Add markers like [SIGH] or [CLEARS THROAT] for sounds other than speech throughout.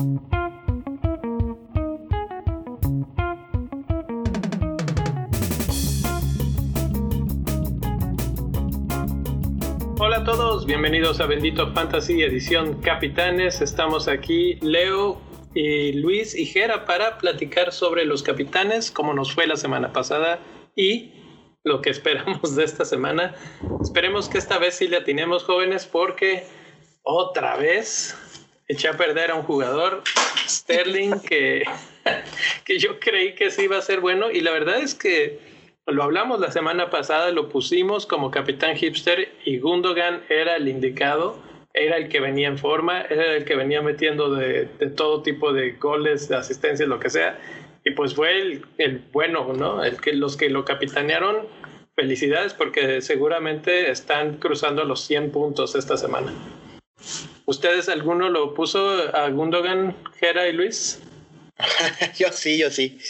Hola a todos, bienvenidos a Bendito Fantasy edición Capitanes. Estamos aquí Leo y Luis y para platicar sobre los capitanes, cómo nos fue la semana pasada y lo que [LAUGHS] esperamos de esta semana. Esperemos que esta vez sí le atinemos jóvenes porque otra vez eché a perder a un jugador, Sterling, que, [LAUGHS] que yo creí que sí iba a ser bueno y la verdad es que lo hablamos la semana pasada, lo pusimos como capitán hipster y Gundogan era el indicado, era el que venía en forma, era el que venía metiendo de, todo tipo de goles, de asistencias, lo que sea. Y pues fue el, el bueno, ¿no? El que, los que lo capitanearon, felicidades porque seguramente están cruzando los 100 puntos esta semana. ¿Ustedes alguno lo puso a Gundogan, Gera y Luis? [LAUGHS] yo sí, yo sí.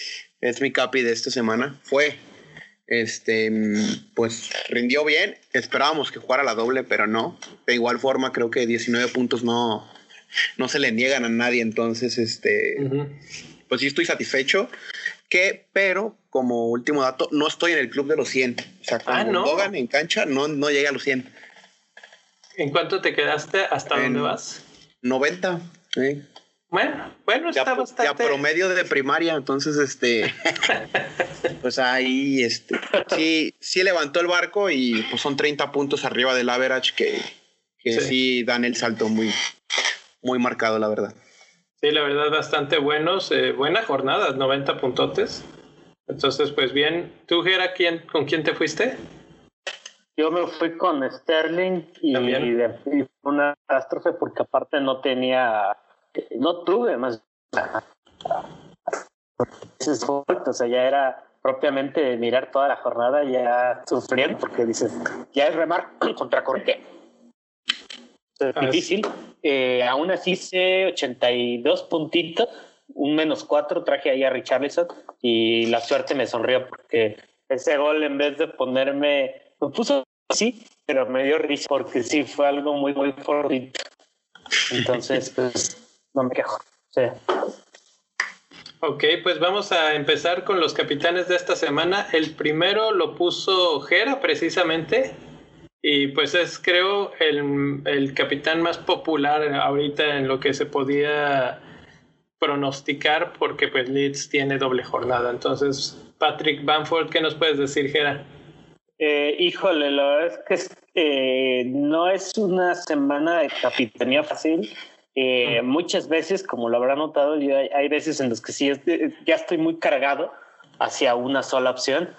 Es mi capi de esta semana. Fue este, pues rindió bien. Esperábamos que jugara la doble, pero no. De igual forma, creo que 19 puntos no, no se le niegan a nadie. Entonces, este, pues sí estoy satisfecho. Que, pero como último dato, no estoy en el club de los 100. O sea, con ah, en cancha no, no llega a los 100. ¿En cuánto te quedaste? ¿Hasta dónde vas? 90. Sí. Bueno, bueno, está bastante. Ya promedio de primaria, entonces, este. [LAUGHS] pues ahí, este. Sí, sí levantó el barco y pues son 30 puntos arriba del average que, que sí. dan el salto muy, muy marcado, la verdad. Sí, la verdad, bastante buenos. Eh, buena jornada, 90 puntotes. Entonces, pues bien. ¿Tú, Gera, quién, con quién te fuiste? Yo me fui con Sterling y, y una catástrofe porque aparte no tenía no tuve más. O sea, ya era propiamente mirar toda la jornada ya sufriendo porque dices, ya es remar [CLEARS THROAT] contra. Es difícil. Eh, aún así hice 82 puntitos, un menos 4 traje ahí a Richarlison y la suerte me sonrió porque ese gol en vez de ponerme, me puso así, pero me dio risa porque sí fue algo muy, muy fuerte. Entonces, [LAUGHS] pues no me quejo. Sí. Ok, pues vamos a empezar con los capitanes de esta semana. El primero lo puso Jera precisamente y pues es creo el, el, capitán más popular ahorita en lo que se podía pronosticar porque pues Leeds tiene doble jornada. Entonces, Patrick Bamford, ¿qué nos puedes decir, Jera? Eh, híjole, la verdad es que eh, no es una semana de capitanía fácil eh, muchas veces, como lo habrá notado, hay, veces en las que sí ya estoy muy cargado hacia una sola opción,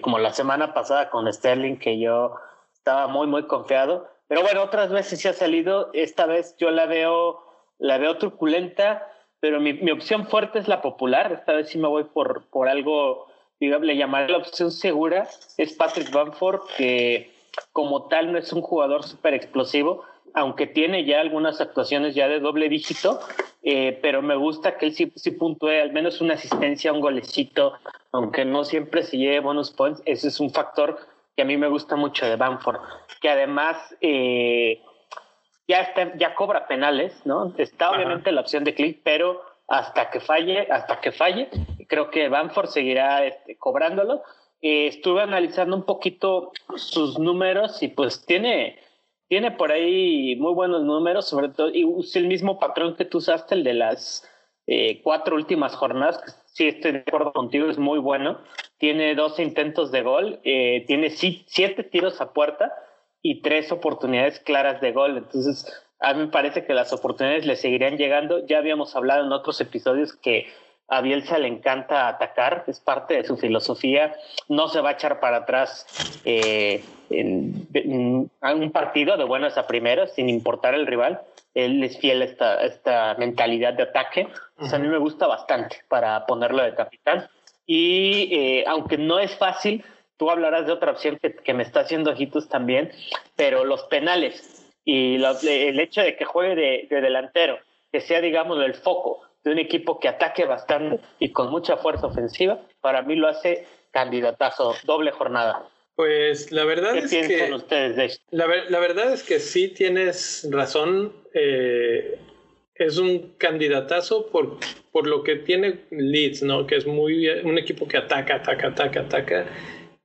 como la semana pasada con Sterling, que yo estaba muy, muy confiado. Pero bueno, otras veces sí ha salido. Esta vez yo la veo, la veo truculenta, pero mi, mi opción fuerte es la popular. Esta vez sí me voy por, por algo, digamos, le llamaré la opción segura. Es Patrick Bamford, que como tal no es un jugador súper explosivo, aunque tiene ya algunas actuaciones ya de doble dígito, eh, pero me gusta que él sí, sí puntúe al menos una asistencia, un golecito, aunque no siempre se lleve bonus points, ese es un factor que a mí me gusta mucho de Banford, que además eh, ya, está, ya cobra penales, ¿no? Está obviamente la opción de clic, pero hasta que falle, hasta que falle, creo que Banford seguirá este, cobrándolo. Eh, estuve analizando un poquito sus números y pues tiene tiene por ahí muy buenos números, sobre todo, y usa el mismo patrón que tú usaste, el de las eh, cuatro últimas jornadas, que sí estoy de acuerdo contigo, es muy bueno. Tiene 12 intentos de gol, eh, tiene siete tiros a puerta y tres oportunidades claras de gol. Entonces, a mí me parece que las oportunidades le seguirían llegando. Ya habíamos hablado en otros episodios que a Bielsa le encanta atacar, es parte de su filosofía, no se va a echar para atrás eh, en, un partido de buenas a primeras, sin importar el rival. Él es fiel a esta, esta mentalidad de ataque. a mí me gusta bastante para ponerlo de capitán. Y eh, aunque no es fácil, tú hablarás de otra opción que, me está haciendo ojitos también, pero los penales y el hecho de que juegue de, de delantero, que sea, digamos, el foco de un equipo que ataque bastante y con mucha fuerza ofensiva, para mí lo hace candidatazo, doble jornada. Pues la verdad es que ustedes de La, verdad es que sí tienes razón. Eh, es un candidatazo por, por lo que tiene Leeds, ¿no? Que es muy un equipo que ataca, ataca, ataca, ataca.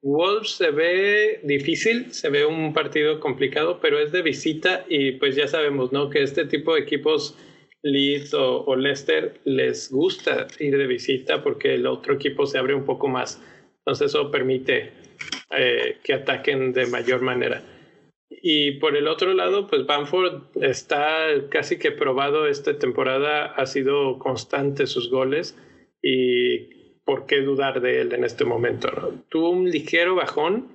Wolves se ve difícil, se ve un partido complicado, pero es de visita y pues ya sabemos, ¿no? Que este tipo de equipos, Leeds o, Leicester, les gusta ir de visita porque el otro equipo se abre un poco más. Entonces eso permite eh, que ataquen de mayor manera. Y por el otro lado, pues Bamford está casi que probado esta temporada, ha sido constante sus goles y por qué dudar de él en este momento. Tuvo un ligero bajón,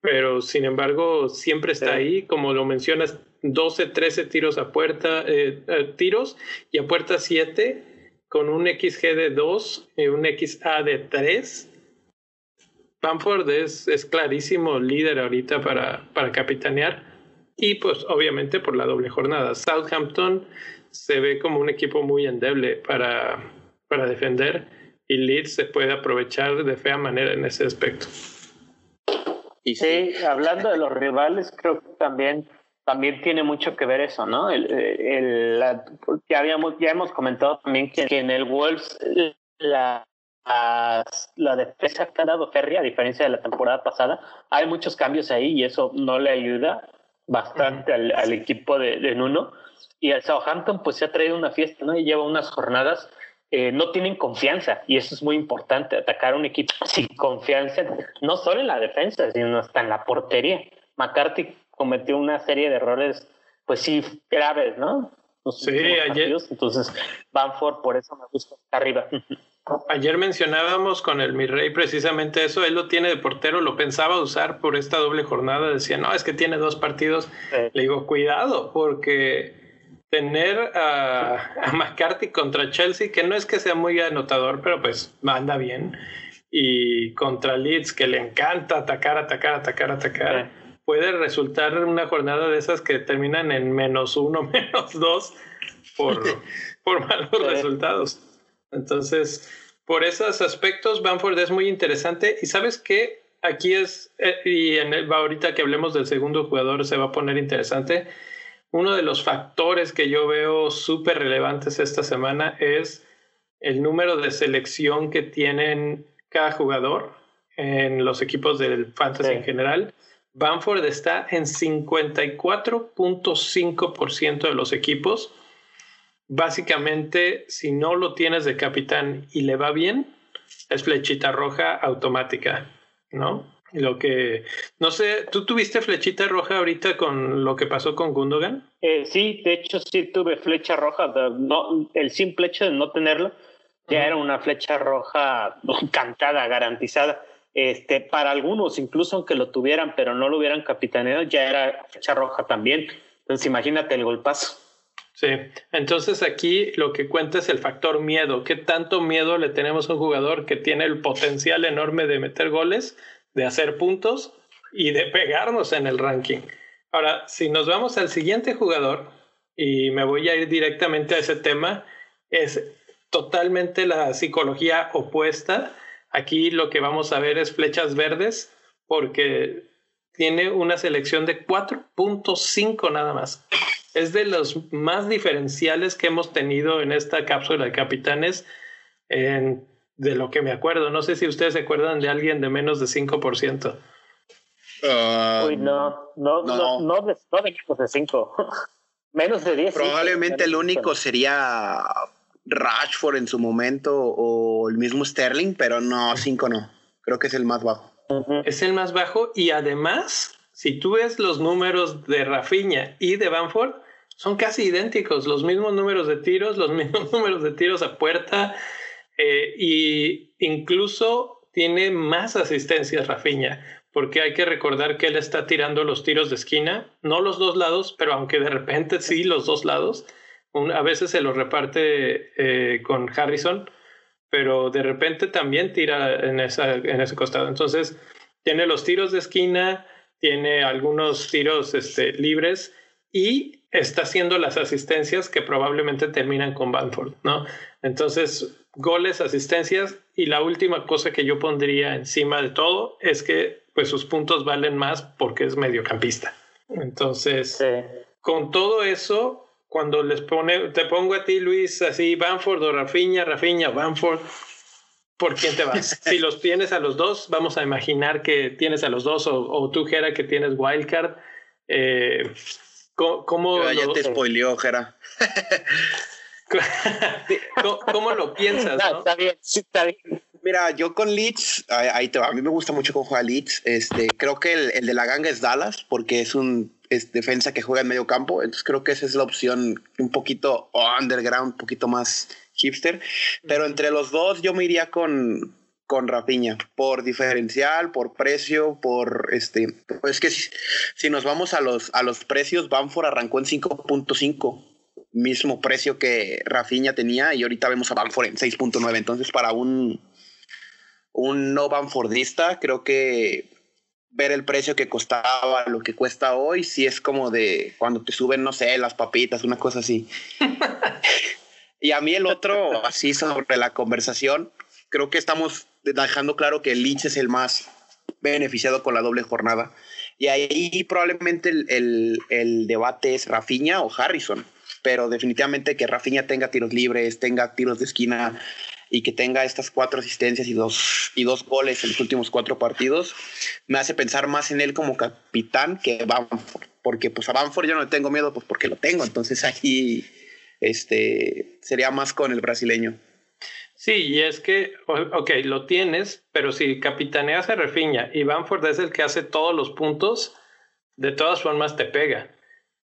pero sin embargo siempre está ahí, como lo mencionas, 12, 13 tiros a puerta, eh, eh, tiros y a puerta 7 con un XG de 2 y un XA de 3 Bamford es, es clarísimo líder ahorita para, para capitanear y pues obviamente por la doble jornada. Southampton se ve como un equipo muy endeble para, para defender y Leeds se puede aprovechar de fea manera en ese aspecto. Sí, hablando de los rivales, creo que también, también tiene mucho que ver eso, ¿no? El, el, ya, habíamos, ya hemos comentado también que, que en el Wolves la, la defensa que ha dado Ferry, a diferencia de la temporada pasada, hay muchos cambios ahí y eso no le ayuda bastante al, equipo de, Nuno. Y el Southampton pues se ha traído una fiesta, ¿no? Y lleva unas jornadas, eh, no tienen confianza y eso es muy importante, atacar a un equipo sin confianza, no solo en la defensa, sino hasta en la portería. McCarthy cometió una serie de errores, pues sí, graves, ¿no? sí, ayer. Entonces, Banford por eso me gusta arriba. Ayer mencionábamos con el Mirrey precisamente eso, él lo tiene de portero, lo pensaba usar por esta doble jornada, decía, no, es que tiene dos partidos. Le digo, cuidado, porque tener a, McCarthy contra Chelsea, que no es que sea muy anotador, pero pues anda bien, y contra Leeds, que le encanta atacar, atacar, atacar, atacar, puede resultar una jornada de esas que terminan en menos uno, [LAUGHS] menos dos por, [LAUGHS] por malos resultados. Entonces, por esos aspectos, Banford es muy interesante. Y sabes qué? Aquí es, eh, y en el, ahorita que hablemos del segundo jugador se va a poner interesante. Uno de los factores que yo veo súper relevantes esta semana es el número de selección que tienen cada jugador en los equipos del fantasy en general. Banford está en 54.5% de los equipos básicamente, si no lo tienes de capitán y le va bien, es flechita roja automática, ¿no? Lo que, no sé, ¿tú tuviste flechita roja ahorita con lo que pasó con Gundogan? Eh, sí, de hecho sí tuve flecha roja, no, el simple hecho de no tenerlo ya era una flecha roja [LAUGHS] cantada, garantizada. Este, para algunos, incluso aunque lo tuvieran, pero no lo hubieran capitaneado, ya era flecha roja también. Entonces imagínate el golpazo. Sí, entonces aquí lo que cuenta es el factor miedo. ¿Qué tanto miedo le tenemos a un jugador que tiene el potencial enorme de meter goles, de hacer puntos y de pegarnos en el ranking? Ahora, si nos vamos al siguiente jugador, y me voy a ir directamente a ese tema, es totalmente la psicología opuesta. Aquí lo que vamos a ver es flechas verdes, porque tiene una selección de 4.5 nada más es de los más diferenciales que hemos tenido en esta cápsula de capitanes de lo que me acuerdo. No sé si ustedes se acuerdan de alguien de menos de 5%. Uh, Uy, no, no, no, no, de, no de 5. menos de 10. [LAUGHS] Probablemente el único sería Rashford en su momento o el mismo Sterling, pero no, 5 no. Creo que es el más bajo. Es el más bajo y además si tú ves los números de Rafinha y de Banford, son casi idénticos, los mismos números de tiros, los [LAUGHS] mismos números de tiros a puerta eh, y incluso tiene más asistencias Rafinha, porque hay que recordar que él está tirando los tiros de esquina, no los dos lados, pero aunque de repente sí los dos lados, a veces se los reparte eh, con Harrison, pero de repente también tira en, esa, en ese costado. Entonces, tiene los tiros de esquina, tiene algunos tiros este, libres y está haciendo las asistencias que probablemente terminan con Banford, ¿no? Entonces, goles, asistencias y la última cosa que yo pondría encima de todo es que pues sus puntos valen más porque es mediocampista. Entonces, con todo eso, cuando les pone, te pongo a ti, Luis, así, Banford o Rafiña, Rafiña, Banford, ¿por quién te vas? [LAUGHS] si los tienes a los dos, vamos a imaginar que tienes a los dos, o, o tú, Jera, que tienes Wildcard. Eh, ¿Cómo, ya te spoileó, Jera. [LAUGHS] ¿Cómo, lo piensas? No, Está bien, sí, está bien. Mira, yo con Leeds, ahí te va. A mí me gusta mucho cómo juega Leeds. Este, creo que el, el de la ganga es Dallas, porque es un es defensa que juega en medio campo. Entonces creo que esa es la opción un poquito underground, un poquito más hipster. Pero entre los dos yo me iría con, con Rapiña, por diferencial, por precio, por este. Pues que si, si nos vamos a los, a los precios, Banford arrancó en 5.5 mismo precio que Rafinha tenía y ahorita vemos a Banford en 6.9. Entonces, para un, un no Banfordista, creo que ver el precio que costaba, lo que cuesta hoy, sí es como de cuando te suben, no sé, las papitas, una cosa así. [LAUGHS] y a mí el otro, así sobre la conversación, creo que estamos dejando claro que el Lynch es el más beneficiado con la doble jornada. Y ahí probablemente el, el, el debate es Rafinha o Harrison pero definitivamente que Rafinha tenga tiros libres, tenga tiros de esquina y que tenga estas cuatro asistencias y dos, y dos goles en los últimos cuatro partidos, me hace pensar más en él como capitán que Bamford, porque pues a Bamford yo no le tengo miedo, pues porque lo tengo, entonces aquí este, sería más con el brasileño. Sí, y es que, ok, lo tienes, pero si capitaneas a Rafinha y Bamford es el que hace todos los puntos, de todas formas te pega.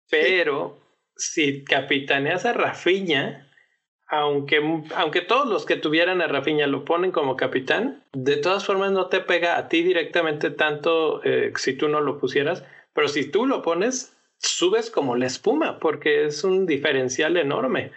Pero si capitaneas a Rafiña, aunque, aunque todos los que tuvieran a Rafiña lo ponen como capitán, de todas formas no te pega a ti directamente tanto eh, si tú no lo pusieras, pero si tú lo pones, subes como la espuma, porque es un diferencial enorme.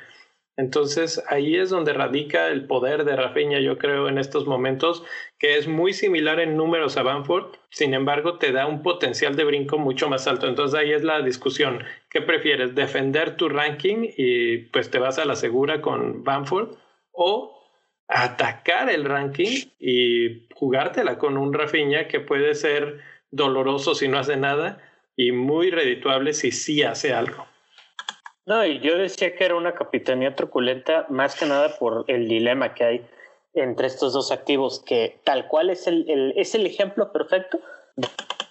Entonces ahí es donde radica el poder de Rafinha, yo creo, en estos momentos, que es muy similar en números a Banford, sin embargo te da un potencial de brinco mucho más alto. Entonces ahí es la discusión. ¿Qué prefieres? ¿Defender tu ranking y pues te vas a la segura con Banford? ¿O atacar el ranking y jugártela con un Rafinha que puede ser doloroso si no hace nada y muy redituable si sí hace algo? No, y yo decía que era una capitanía truculenta más que nada por el dilema que hay entre estos dos activos, que tal cual es el, es el ejemplo perfecto.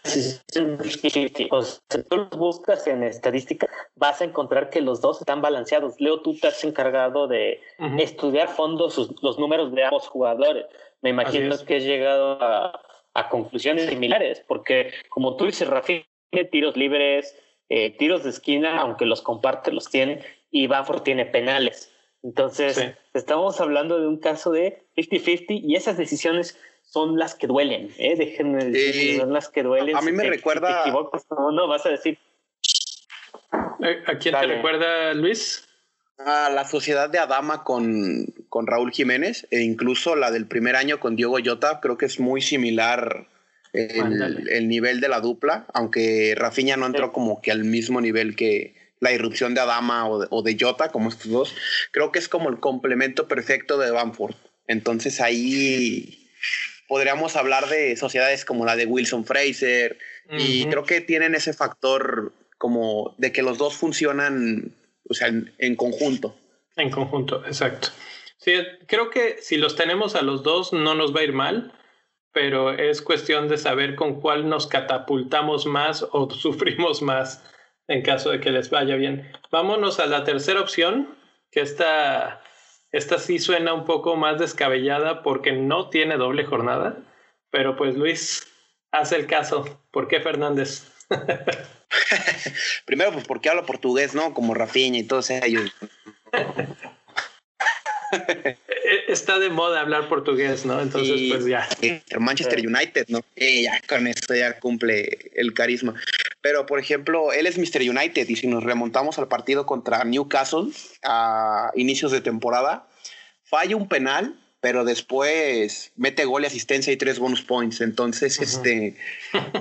Si tú los buscas en estadística, vas a encontrar que los dos están balanceados. Leo, tú te has encargado de estudiar fondos los números de ambos jugadores. Me imagino que has llegado a, a conclusiones similares, porque como tú dices, Rafi, tiros libres, eh, tiros de esquina, aunque los comparte, los tiene, y Bafford tiene penales. Entonces, estamos hablando de un caso de 50-50 y esas decisiones son las que duelen, ¿eh? Déjenme decir, son las que duelen. A mí me recuerda... Si te equivocas, no, vas a decir... ¿A quién te recuerda, Luis? A la sociedad de Adama con, con Raúl Jiménez e incluso la del primer año con Diego Yota, creo que es muy similar el, nivel de la dupla, aunque Rafinha no entró como que al mismo nivel que la irrupción de Adama o de, Jota, como estos dos. Creo que es como el complemento perfecto de Bamford. Entonces ahí podríamos hablar de sociedades como la de Wilson Fraser y creo que tienen ese factor como de que los dos funcionan, o sea, en, en conjunto. En conjunto, exacto. Sí, creo que si los tenemos a los dos no nos va a ir mal pero es cuestión de saber con cuál nos catapultamos más o [LAUGHS] sufrimos más en caso de que les vaya bien. Vámonos a la tercera opción, que esta, esta sí suena un poco más descabellada porque no tiene doble jornada, pero pues Luis, haz el caso. ¿Por qué Fernández? [LAUGHS] Primero, pues porque hablo portugués, ¿no? Como Rafinha y todos [LAUGHS] ellos. Está de moda hablar portugués, ¿no? Entonces, pues ya. Manchester United, ¿no? Y ya con esto ya cumple el carisma. Pero, por ejemplo, él es Mr. United y si nos remontamos al partido contra Newcastle a inicios de temporada, falla un penal, pero después mete gol y asistencia y tres bonus points. Entonces, este,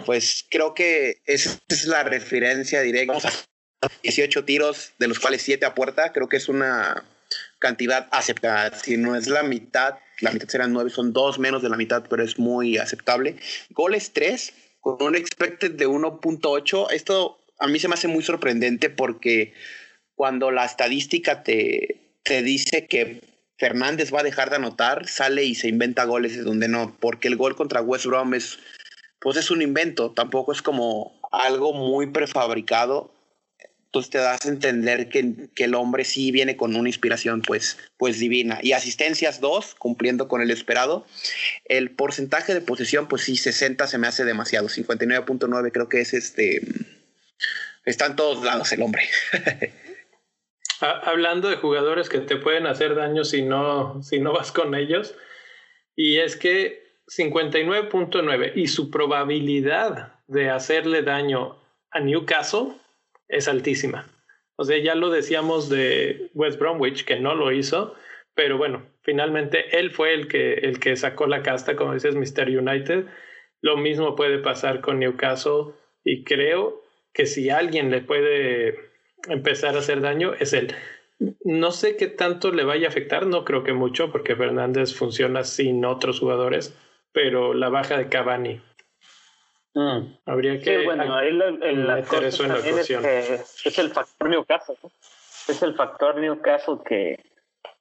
pues creo que esa es la referencia directa. 18 tiros, de los cuales 7 a puerta. Creo que es una cantidad aceptada. Si no es la mitad, la mitad serán nueve, son dos menos de la mitad, pero es muy aceptable. Goles tres, con un expected de 1.8. Esto a mí se me hace muy sorprendente porque cuando la estadística te, te dice que Fernández va a dejar de anotar, sale y se inventa goles de donde no, porque el gol contra West Brom es, pues es un invento, tampoco es como algo muy prefabricado. Entonces te das a entender que, que el hombre sí viene con una inspiración pues, pues divina. Y asistencias dos, cumpliendo con el esperado. El porcentaje de posesión, pues sí, 60 se me hace demasiado. 59.9 creo que es este... Está en todos lados el hombre. [LAUGHS] Hablando de jugadores que te pueden hacer daño si no, si no vas con ellos, y es que 59.9 y su probabilidad de hacerle daño a Newcastle es altísima. O sea, ya lo decíamos de West Bromwich, que no lo hizo, pero bueno, finalmente él fue el que, el que sacó la casta, como dices, Mr. United. Lo mismo puede pasar con Newcastle y creo que si alguien le puede empezar a hacer daño es él. No sé qué tanto le vaya a afectar, no creo que mucho, porque Fernández funciona sin otros jugadores, pero la baja de Cavani. Mm. Habría que bueno, el, meter eso en la ecuación. Es, el factor Newcastle. Es el factor Newcastle que,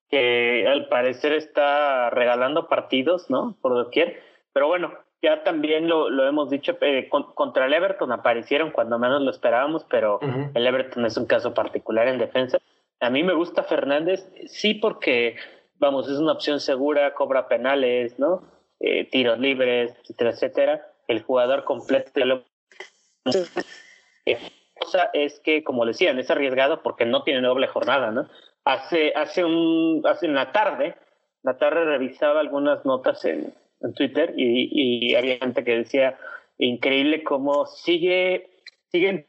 que al parecer está regalando partidos, ¿no? Por doquier. Pero bueno, ya también lo, lo hemos dicho, eh, contra el Everton aparecieron cuando menos lo esperábamos, pero el Everton es un caso particular en defensa. A mí me gusta Fernández, sí porque, vamos, es una opción segura, cobra penales, ¿no? Eh, tiros libres, etcétera, etcétera. El jugador completo de lo... cosa es que, como decían, es arriesgado porque no tiene doble jornada, ¿no? Hace, hace un, hace en la tarde, la tarde revisaba algunas notas en, en Twitter y, y, había gente que decía, increíble cómo sigue, siguen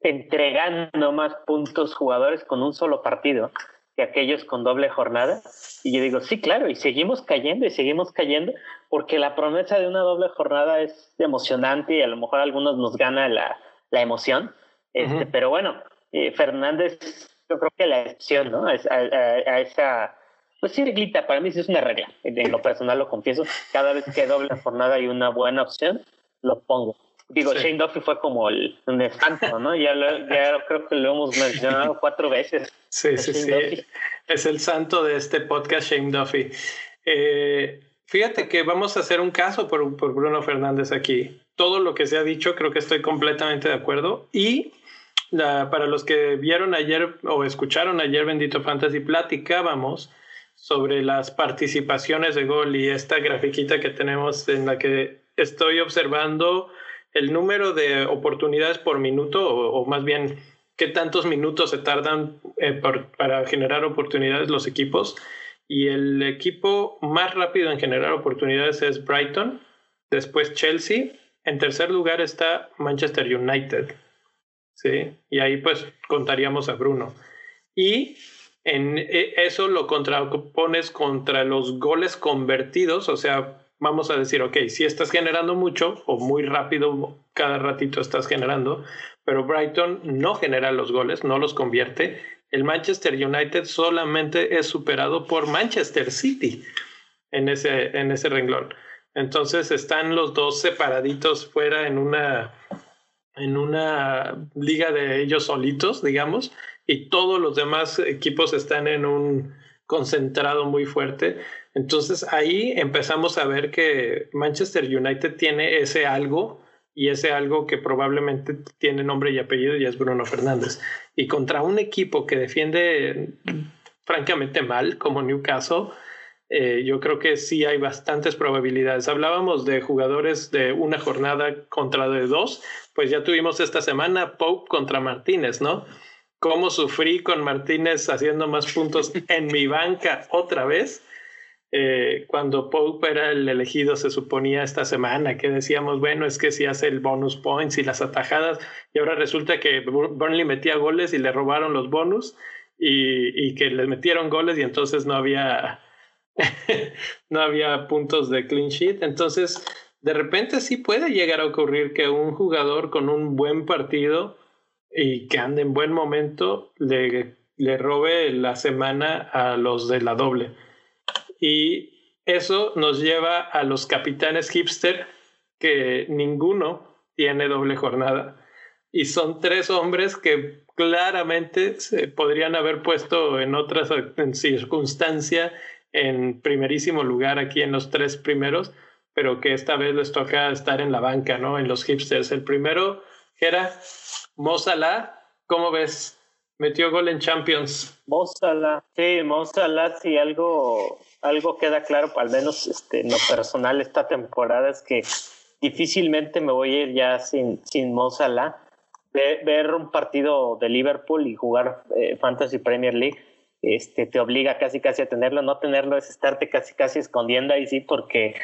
entregando más puntos jugadores con un solo partido que aquellos con doble jornada. Y yo digo, sí, claro, y seguimos cayendo y seguimos cayendo porque la promesa de una doble jornada es emocionante y a lo mejor a algunos nos gana la, la emoción. Este, Pero bueno, eh, Fernández, yo creo que la excepción, ¿no? a, a esa pues sí, reglita, para mí sí es una regla. En lo personal lo confieso. Cada vez que doble jornada y una buena opción, lo pongo. Digo, Shane Duffy fue como el, un espanto, ¿no? Ya, ya creo que lo hemos mencionado [LAUGHS] cuatro veces. Sí, sí, sí. Es el santo de este podcast, Shane Duffy. Eh, fíjate que vamos a hacer un caso por, por Bruno Fernández aquí. Todo lo que se ha dicho, creo que estoy completamente de acuerdo. Y la, para los que vieron ayer o escucharon ayer Bendito Fantasy, platicábamos sobre las participaciones de gol y esta grafiquita que tenemos en la que estoy observando el número de oportunidades por minuto o, más bien qué tantos minutos se tardan eh, para generar oportunidades los equipos. Y el equipo más rápido en generar oportunidades es Brighton, después Chelsea, en tercer lugar está Manchester United. ¿sí? Y ahí pues contaríamos a Bruno. Y en e, eso lo contrapones contra los goles convertidos, o sea, vamos a decir, ok, si estás generando mucho o muy rápido, cada ratito estás generando, pero Brighton no genera los goles, no los convierte. El Manchester United solamente es superado por Manchester City en ese, en ese renglón. Entonces están los dos separaditos fuera en una, en una liga de ellos solitos, digamos, y todos los demás equipos están en un concentrado muy fuerte. Entonces ahí empezamos a ver que Manchester United tiene ese algo y ese algo que probablemente tiene nombre y apellido y es Bruno Fernández. Y contra un equipo que defiende francamente mal como Newcastle, eh, yo creo que sí hay bastantes probabilidades. Hablábamos de jugadores de una jornada contra de dos, pues ya tuvimos esta semana Pope contra Martínez, ¿no? cómo sufrí con Martínez haciendo más puntos en mi banca otra vez. Eh, cuando Pope era el elegido, se suponía esta semana que decíamos, bueno, es que si hace el bonus points y las atajadas, y ahora resulta que Burnley metía goles y le robaron los bonus y, y que le metieron goles y entonces no había, [LAUGHS] no había puntos de clean sheet. Entonces, de repente sí puede llegar a ocurrir que un jugador con un buen partido y que ande en buen momento le, le robe la semana a los de la doble. Y eso nos lleva a los capitanes hipster, que ninguno tiene doble jornada. Y son tres hombres que claramente se podrían haber puesto en otras en circunstancia en primerísimo lugar aquí en los tres primeros, pero que esta vez les toca estar en la banca, ¿no? En los hipsters. El primero, era Mozala, ¿cómo ves? Metió gol en Champions. Mozala, sí, Mozala, sí, algo, algo queda claro, al menos este, en lo personal esta temporada, es que difícilmente me voy a ir ya sin, sin Mozala. Ver, un partido de Liverpool y jugar eh, Fantasy Premier League este, te obliga casi casi a tenerlo. No tenerlo es estarte casi casi escondiendo ahí sí, porque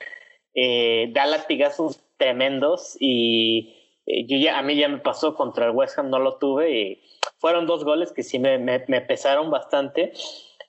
eh, da latigazos tremendos y ya, a mí ya me pasó contra el West Ham, no lo tuve y fueron dos goles que sí me, me, pesaron bastante.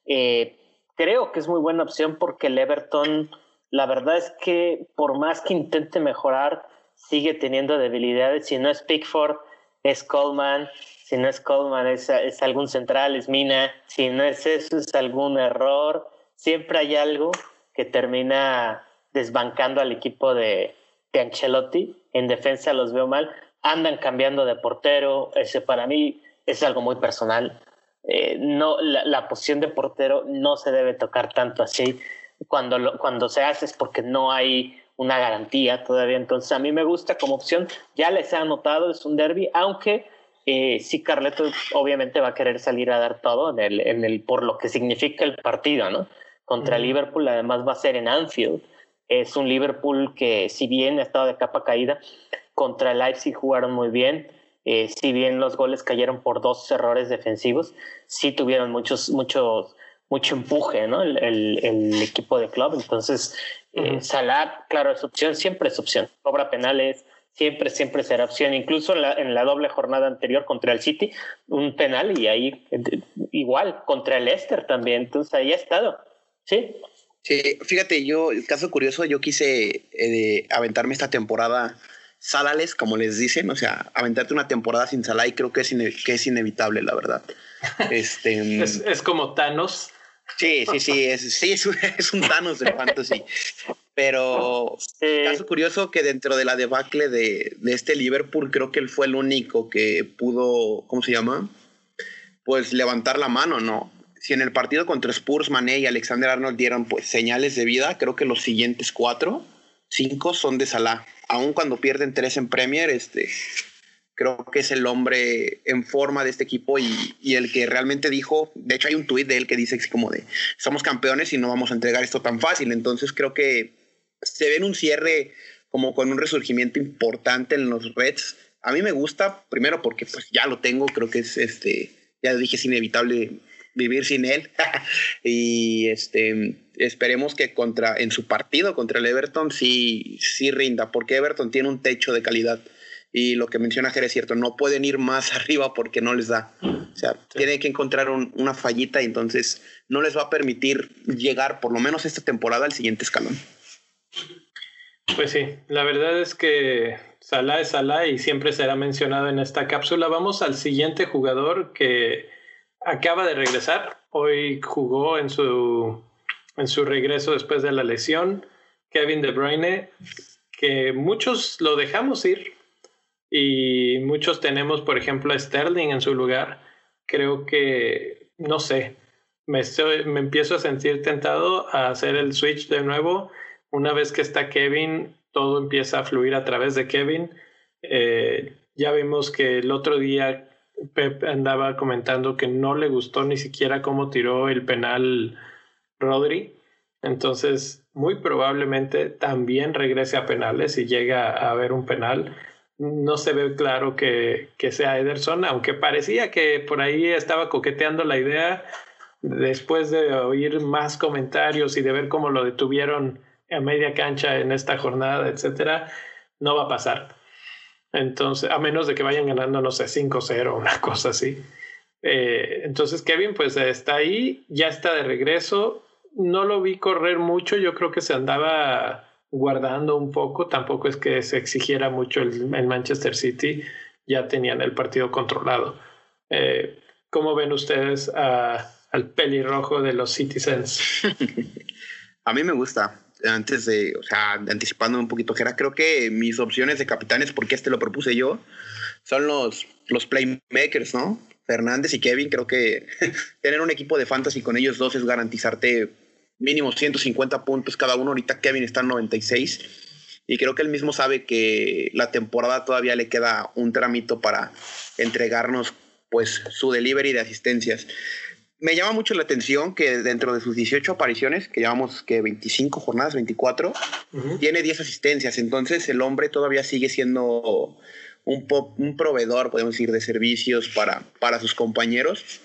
Eh, creo que es muy buena opción porque el Everton, la verdad es que por más que intente mejorar, sigue teniendo debilidades. Si no es Pickford, es Coleman. Si no es Coleman, es, es algún central, es Mina. Si no es eso, es algún error. Siempre hay algo que termina desbancando al equipo de, de Ancelotti. En defensa los veo mal. Andan cambiando de portero. Ese para mí es algo muy personal. Eh, no, la, posición de portero no se debe tocar tanto así. Cuando, cuando se hace es porque no hay una garantía todavía. Entonces, a mí me gusta como opción. Ya les he anotado, es un derby, aunque eh, sí, Carleto obviamente va a querer salir a dar todo en el, en el, por lo que significa el partido, ¿no? Contra Liverpool, además va a ser en Anfield. Es un Liverpool que, si bien ha estado de capa caída, contra el Leipzig jugaron muy bien. Eh, si bien los goles cayeron por dos errores defensivos, sí tuvieron muchos, muchos, mucho empuje, ¿no? El, el, equipo de club. Entonces, eh, Salah, claro, es opción, siempre es opción. Cobra penales, siempre, siempre será opción. Incluso en la, en la, doble jornada anterior contra el City, un penal y ahí igual, contra el Leicester también. Entonces ahí ha estado. Sí. Sí, fíjate, yo, caso curioso, yo quise eh, aventarme esta temporada salales, como les dicen, o sea, aventarte una temporada sin Salah y creo que es, que es inevitable, la verdad. [LAUGHS] Este, es, como Thanos. Sí, sí, sí, es, sí, es, un, Thanos de fantasy. Pero [LAUGHS] caso curioso que dentro de la debacle de, de, este Liverpool, creo que él fue el único que pudo, ¿cómo se llama? Pues levantar la mano, ¿no? Si en el partido contra Spurs, Mané y Alexander Arnold dieron pues señales de vida, creo que los siguientes cuatro, cinco son de Salah. Aun cuando pierden tres en Premier, este, creo que es el hombre en forma de este equipo y, el que realmente dijo, de hecho hay un tuit de él que dice como de, somos campeones y no vamos a entregar esto tan fácil. Entonces creo que se ve en un cierre como con un resurgimiento importante en los Reds. A mí me gusta, primero porque pues ya lo tengo, creo que es este, ya dije, es inevitable vivir sin él. [LAUGHS] y este esperemos que contra en su partido contra el Everton sí, sí rinda, porque Everton tiene un techo de calidad. Y lo que menciona Jerez es cierto, no pueden ir más [LAUGHS] arriba porque no les da. O sea, tienen que encontrar una fallita y entonces no les va a permitir llegar, por lo menos esta temporada, al siguiente escalón. Pues sí, la verdad es que Salah es Salah y siempre será mencionado en esta cápsula. Vamos al siguiente jugador que acaba de regresar. Hoy jugó en su, en su regreso después de la lesión. Kevin De Bruyne, que muchos lo dejamos ir y muchos tenemos, por ejemplo, a Sterling en su lugar. Creo que, no sé, me, me empiezo a sentir tentado a hacer el switch de nuevo. Una vez que está Kevin, todo empieza a fluir a través de Kevin. Eh, ya vimos que el otro día Pep andaba comentando que no le gustó ni siquiera cómo tiró el penal Rodri. Entonces, muy probablemente también regrese a penales y llega a haber un penal. No se ve claro que, que sea Ederson, aunque parecía que por ahí estaba coqueteando la idea después de oír más comentarios y de ver cómo lo detuvieron a media cancha en esta jornada, etcétera, no va a pasar. Entonces, a menos de que vayan ganando, no sé, 5-0, una [LAUGHS] cosa así. Eh, entonces, Kevin, pues está ahí, ya está de regreso. No lo vi correr mucho, yo creo que se andaba guardando un poco. Tampoco es que se exigiera mucho el, Manchester City, ya tenían el partido controlado. Eh, ¿Cómo ven ustedes al pelirrojo de los Citizens? [LAUGHS] a mí me gusta antes de, o sea, anticipando un poquito, creo que mis opciones de capitanes, porque este lo propuse yo, son los, los playmakers, ¿no? Fernández y Kevin. Creo que [LAUGHS] tener un equipo de fantasy con ellos dos es garantizarte mínimo 150 puntos cada uno. Ahorita Kevin está en 96 y creo que él mismo sabe que la temporada todavía le queda un tramito para entregarnos pues su delivery de asistencias. Me llama mucho la atención que dentro de sus 18 apariciones, que llevamos que 25 jornadas, 24, tiene 10 asistencias. Entonces el hombre todavía sigue siendo un, un proveedor, podemos decir, de servicios para, para sus compañeros.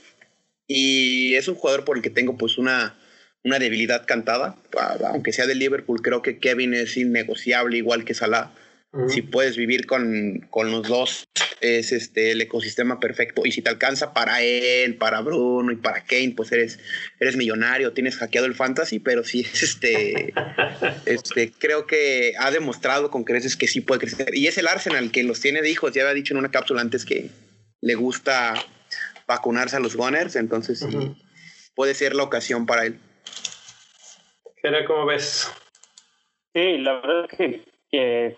Y es un jugador por el que tengo pues una, una debilidad cantada, aunque sea de Liverpool, creo que Kevin es innegociable, igual que Salah. Si puedes vivir con, con, los dos, es este el ecosistema perfecto. Y si te alcanza para él, para Bruno y para Kane, pues eres, eres millonario, tienes hackeado el fantasy, pero sí es este, [LAUGHS] este, creo que ha demostrado con creces que sí puede crecer. Y es el Arsenal que los tiene de hijos, ya había dicho en una cápsula antes que le gusta vacunarse a los Gunners, entonces sí, puede ser la ocasión para él. Era como ves? Sí, la verdad es que,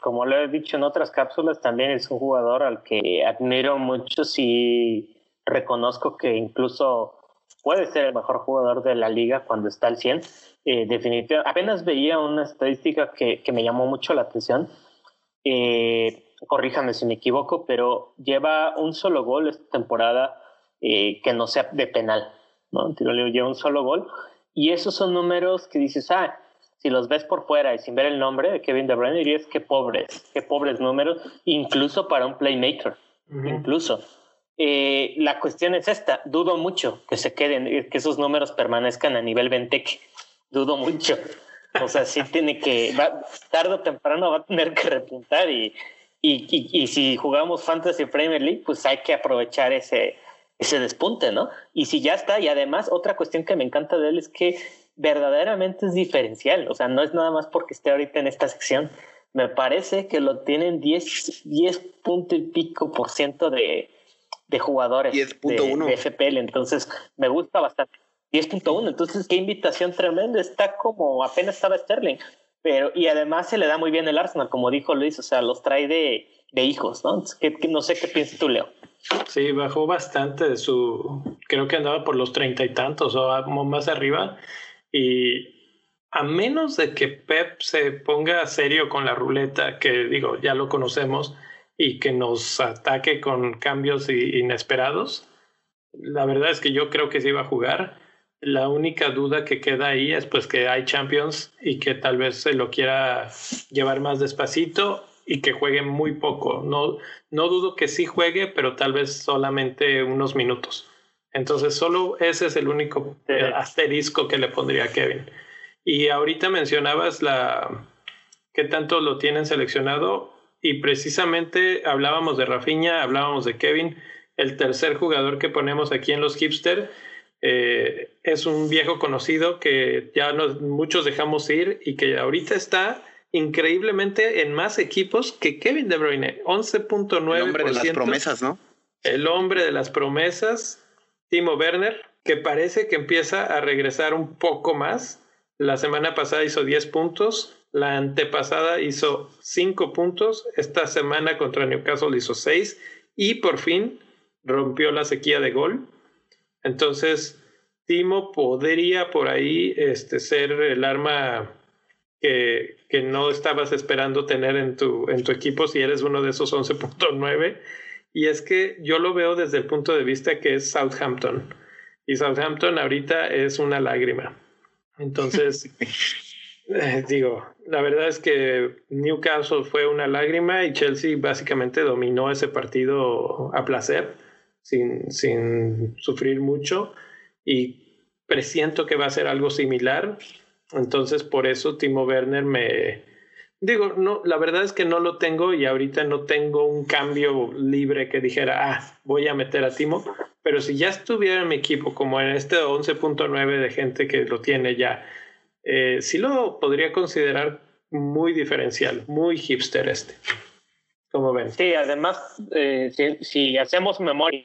como lo he dicho en otras cápsulas, también es un jugador al que admiro mucho. Sí, reconozco que incluso puede ser el mejor jugador de la liga cuando está al 100. Eh, definitivamente, apenas veía una estadística que, que me llamó mucho la atención. Eh, corríjame si me equivoco, pero lleva un solo gol esta temporada eh, que no sea de penal. ¿no? Lleva un solo gol y esos son números que dices, ah, si los ves por fuera y sin ver el nombre de Kevin De Bruyne, dirías qué pobres, qué pobres números, incluso para un playmaker, incluso. Eh, la cuestión es esta, dudo mucho que se queden, que esos números permanezcan a nivel Ventec, dudo mucho. O sea, sí tiene que, va, tarde o temprano va a tener que repuntar y, y, y, y si jugamos Fantasy Premier League, pues hay que aprovechar ese, ese despunte, ¿no? Y si ya está, y además otra cuestión que me encanta de él es que verdaderamente es diferencial, o sea, no es nada más porque esté ahorita en esta sección, me parece que lo tienen 10, 10 punto y pico por ciento de, de jugadores de, de, FPL, entonces me gusta bastante. 10.1, entonces qué invitación tremenda, está como apenas estaba Sterling, pero y además se le da muy bien el Arsenal, como dijo Luis, o sea, los trae de, de hijos, ¿no? que, no sé qué piensas tú, Leo. Sí, bajó bastante de su, creo que andaba por los treinta y tantos o más arriba. Y a menos de que Pep se ponga serio con la ruleta, que digo, ya lo conocemos, y que nos ataque con cambios inesperados, la verdad es que yo creo que sí va a jugar. La única duda que queda ahí es pues que hay Champions y que tal vez se lo quiera llevar más despacito y que juegue muy poco. No, no dudo que sí juegue, pero tal vez solamente unos minutos. Entonces, solo ese es el único asterisco que le pondría a Kevin. Y ahorita mencionabas la qué tanto lo tienen seleccionado y precisamente hablábamos de Rafinha, hablábamos de Kevin, el tercer jugador que ponemos aquí en los hipster eh, es un viejo conocido que ya nos, muchos dejamos ir y que ahorita está increíblemente en más equipos que Kevin De Bruyne, 11.9%. El hombre de las promesas, ¿no? El hombre de las promesas, Timo Werner, que parece que empieza a regresar un poco más. La semana pasada hizo 10 puntos, la antepasada hizo 5 puntos, esta semana contra Newcastle hizo 6 y por fin rompió la sequía de gol. Entonces, Timo podría por ahí este, ser el arma que, que, no estabas esperando tener en tu, en tu equipo si eres uno de esos 11.9. Y es que yo lo veo desde el punto de vista que es Southampton. Y Southampton ahorita es una lágrima. Entonces, [LAUGHS] eh, digo, la verdad es que Newcastle fue una lágrima y Chelsea básicamente dominó ese partido a placer, sin, sin sufrir mucho. Y presiento que va a ser algo similar entonces, por eso Timo Werner me... Digo, no, la verdad es que no lo tengo y ahorita no tengo un cambio libre que dijera, ah, voy a meter a Timo, pero si ya estuviera en mi equipo, como en este 11.9 de gente que lo tiene ya, eh, sí lo podría considerar muy diferencial, muy hipster este. ¿Cómo ven? Sí, además, eh, si, hacemos memoria,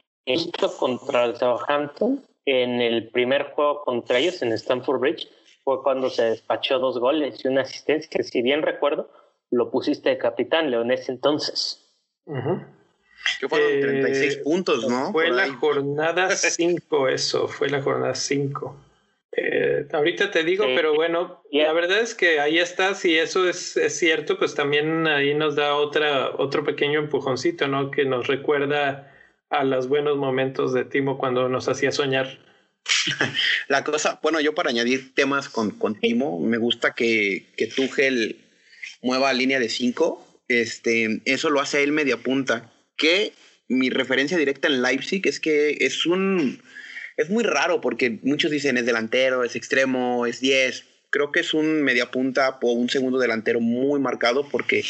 contra el Southampton, en el primer juego contra ellos en Stamford Bridge, fue cuando se despachó dos goles y una asistencia, que si bien recuerdo, lo pusiste de capitán, Leonés, entonces. Que fueron 36 eh, puntos, ¿no? Fue la jornada [LAUGHS] 5, eso, fue la jornada 5. Eh, ahorita te digo, pero bueno, la verdad es que ahí está, si eso es, es, cierto, pues también ahí nos da otra, otro pequeño empujoncito, ¿no? Que nos recuerda a los buenos momentos de Timo cuando nos hacía soñar. [LAUGHS] La cosa, bueno, yo para añadir temas con, con Timo, me gusta que, que Tuchel mueva línea de 5. Este, eso lo hace él media punta. Que mi referencia directa en Leipzig es que es un. Es muy raro porque muchos dicen es delantero, es extremo, es 10 creo que es un media punta o un segundo delantero muy marcado porque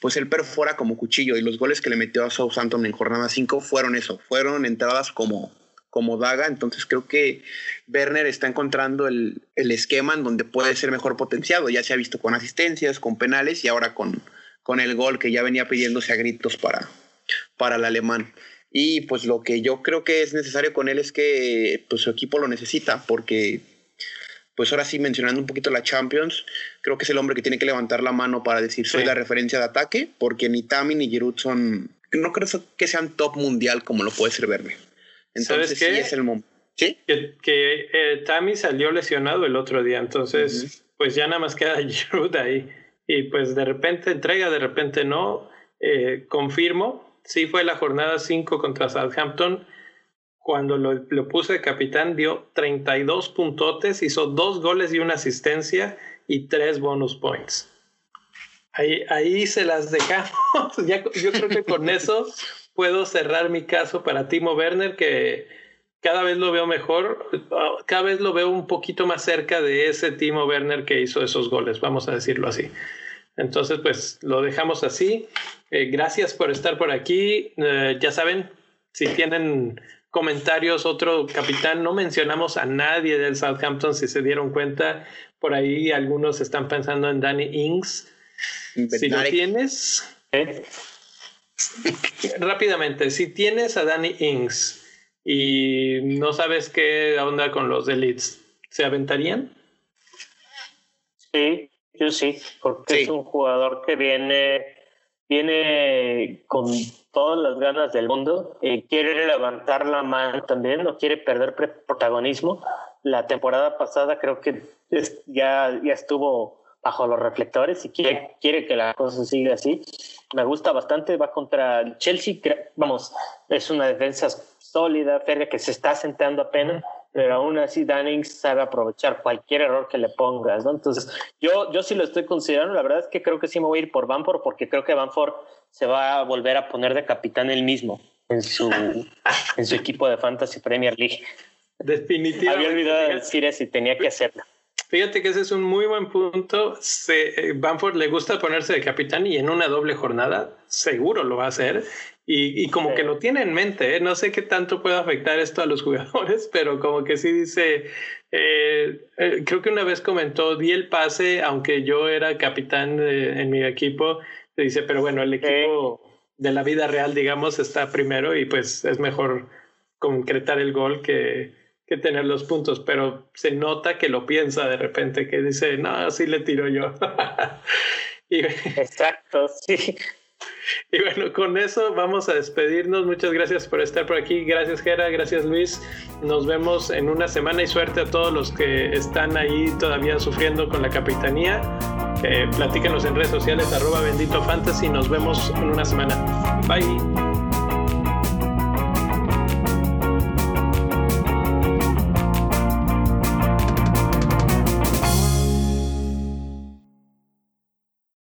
pues él perfora como cuchillo y los goles que le metió a Southampton en jornada 5 fueron eso, fueron entradas como, como daga, entonces creo que Werner está encontrando el, el, esquema en donde puede ser mejor potenciado, ya se ha visto con asistencias, con penales y ahora con, con el gol que ya venía pidiéndose a gritos para, para el alemán. Y pues lo que yo creo que es necesario con él es que pues, su equipo lo necesita, porque pues ahora sí, mencionando un poquito la Champions, creo que es el hombre que tiene que levantar la mano para decir soy la referencia de ataque, porque ni Tami ni Giroud son, no creo que sean top mundial como lo puede ser Verne. Entonces sí es el momento. ¿Sí? Que, que eh, Tami salió lesionado el otro día, entonces pues ya nada más queda [LAUGHS] Giroud ahí. Y pues de repente entrega, de repente no. Eh, confirmo, sí fue la jornada 5 contra Southampton cuando lo, lo puse de capitán, dio 32 puntotes, hizo dos goles y una asistencia y tres bonus points. Ahí, ahí se las dejamos. [LAUGHS] ya, yo creo que con [LAUGHS] eso puedo cerrar mi caso para Timo Werner, que cada vez lo veo mejor, cada vez lo veo un poquito más cerca de ese Timo Werner que hizo esos goles, vamos a decirlo así. Entonces, pues lo dejamos así. Eh, gracias por estar por aquí. Eh, ya saben, si tienen comentarios, otro capitán, no mencionamos a nadie del Southampton, si se dieron cuenta, por ahí algunos están pensando en Danny Ings. Si lo tienes, rápidamente, si tienes a Danny Ings y no sabes qué onda con los Elites, ¿se aventarían? Sí, yo sí, porque es un jugador que viene, viene con todas las ganas del mundo, eh, quiere levantar la mano también, no quiere perder protagonismo. La temporada pasada creo que ya, ya estuvo bajo los reflectores y quiere, quiere que la cosa siga así. Me gusta bastante, va contra el Chelsea, vamos, es una defensa sólida, férrea, que se está sentando apenas, pero aún así Dannings sabe aprovechar cualquier error que le pongas, ¿no? Entonces, yo, yo sí lo estoy considerando, la verdad es que creo que sí me voy a ir por Banford, porque creo que Banford se va a volver a poner de capitán él mismo en su, en su equipo de Fantasy Premier League. Definitivamente. Había olvidado de decir eso y tenía que hacerlo. Fíjate que ese es un muy buen punto. Se, eh, Bamford le gusta ponerse de capitán y en una doble jornada seguro lo va a hacer. Y, y como que lo tiene en mente. ¿eh? No sé qué tanto puede afectar esto a los jugadores, [LAUGHS] pero como que sí dice, eh, creo que una vez comentó, di el pase, aunque yo era capitán en mi equipo, dice, pero bueno, el equipo de la vida real, digamos, está primero y pues es mejor concretar el gol que, que tener los puntos, pero se nota que lo piensa de repente, que dice, no, así le tiro yo. [LAUGHS] Exacto, sí. Y bueno, con eso vamos a despedirnos. Muchas gracias por estar por aquí. Gracias, Gera. Gracias, Luis. Nos vemos en una semana y suerte a todos los que están ahí todavía sufriendo con la capitanía. Eh, platíquenos en redes sociales, arroba bendito fantasy. Nos vemos en una semana. Bye.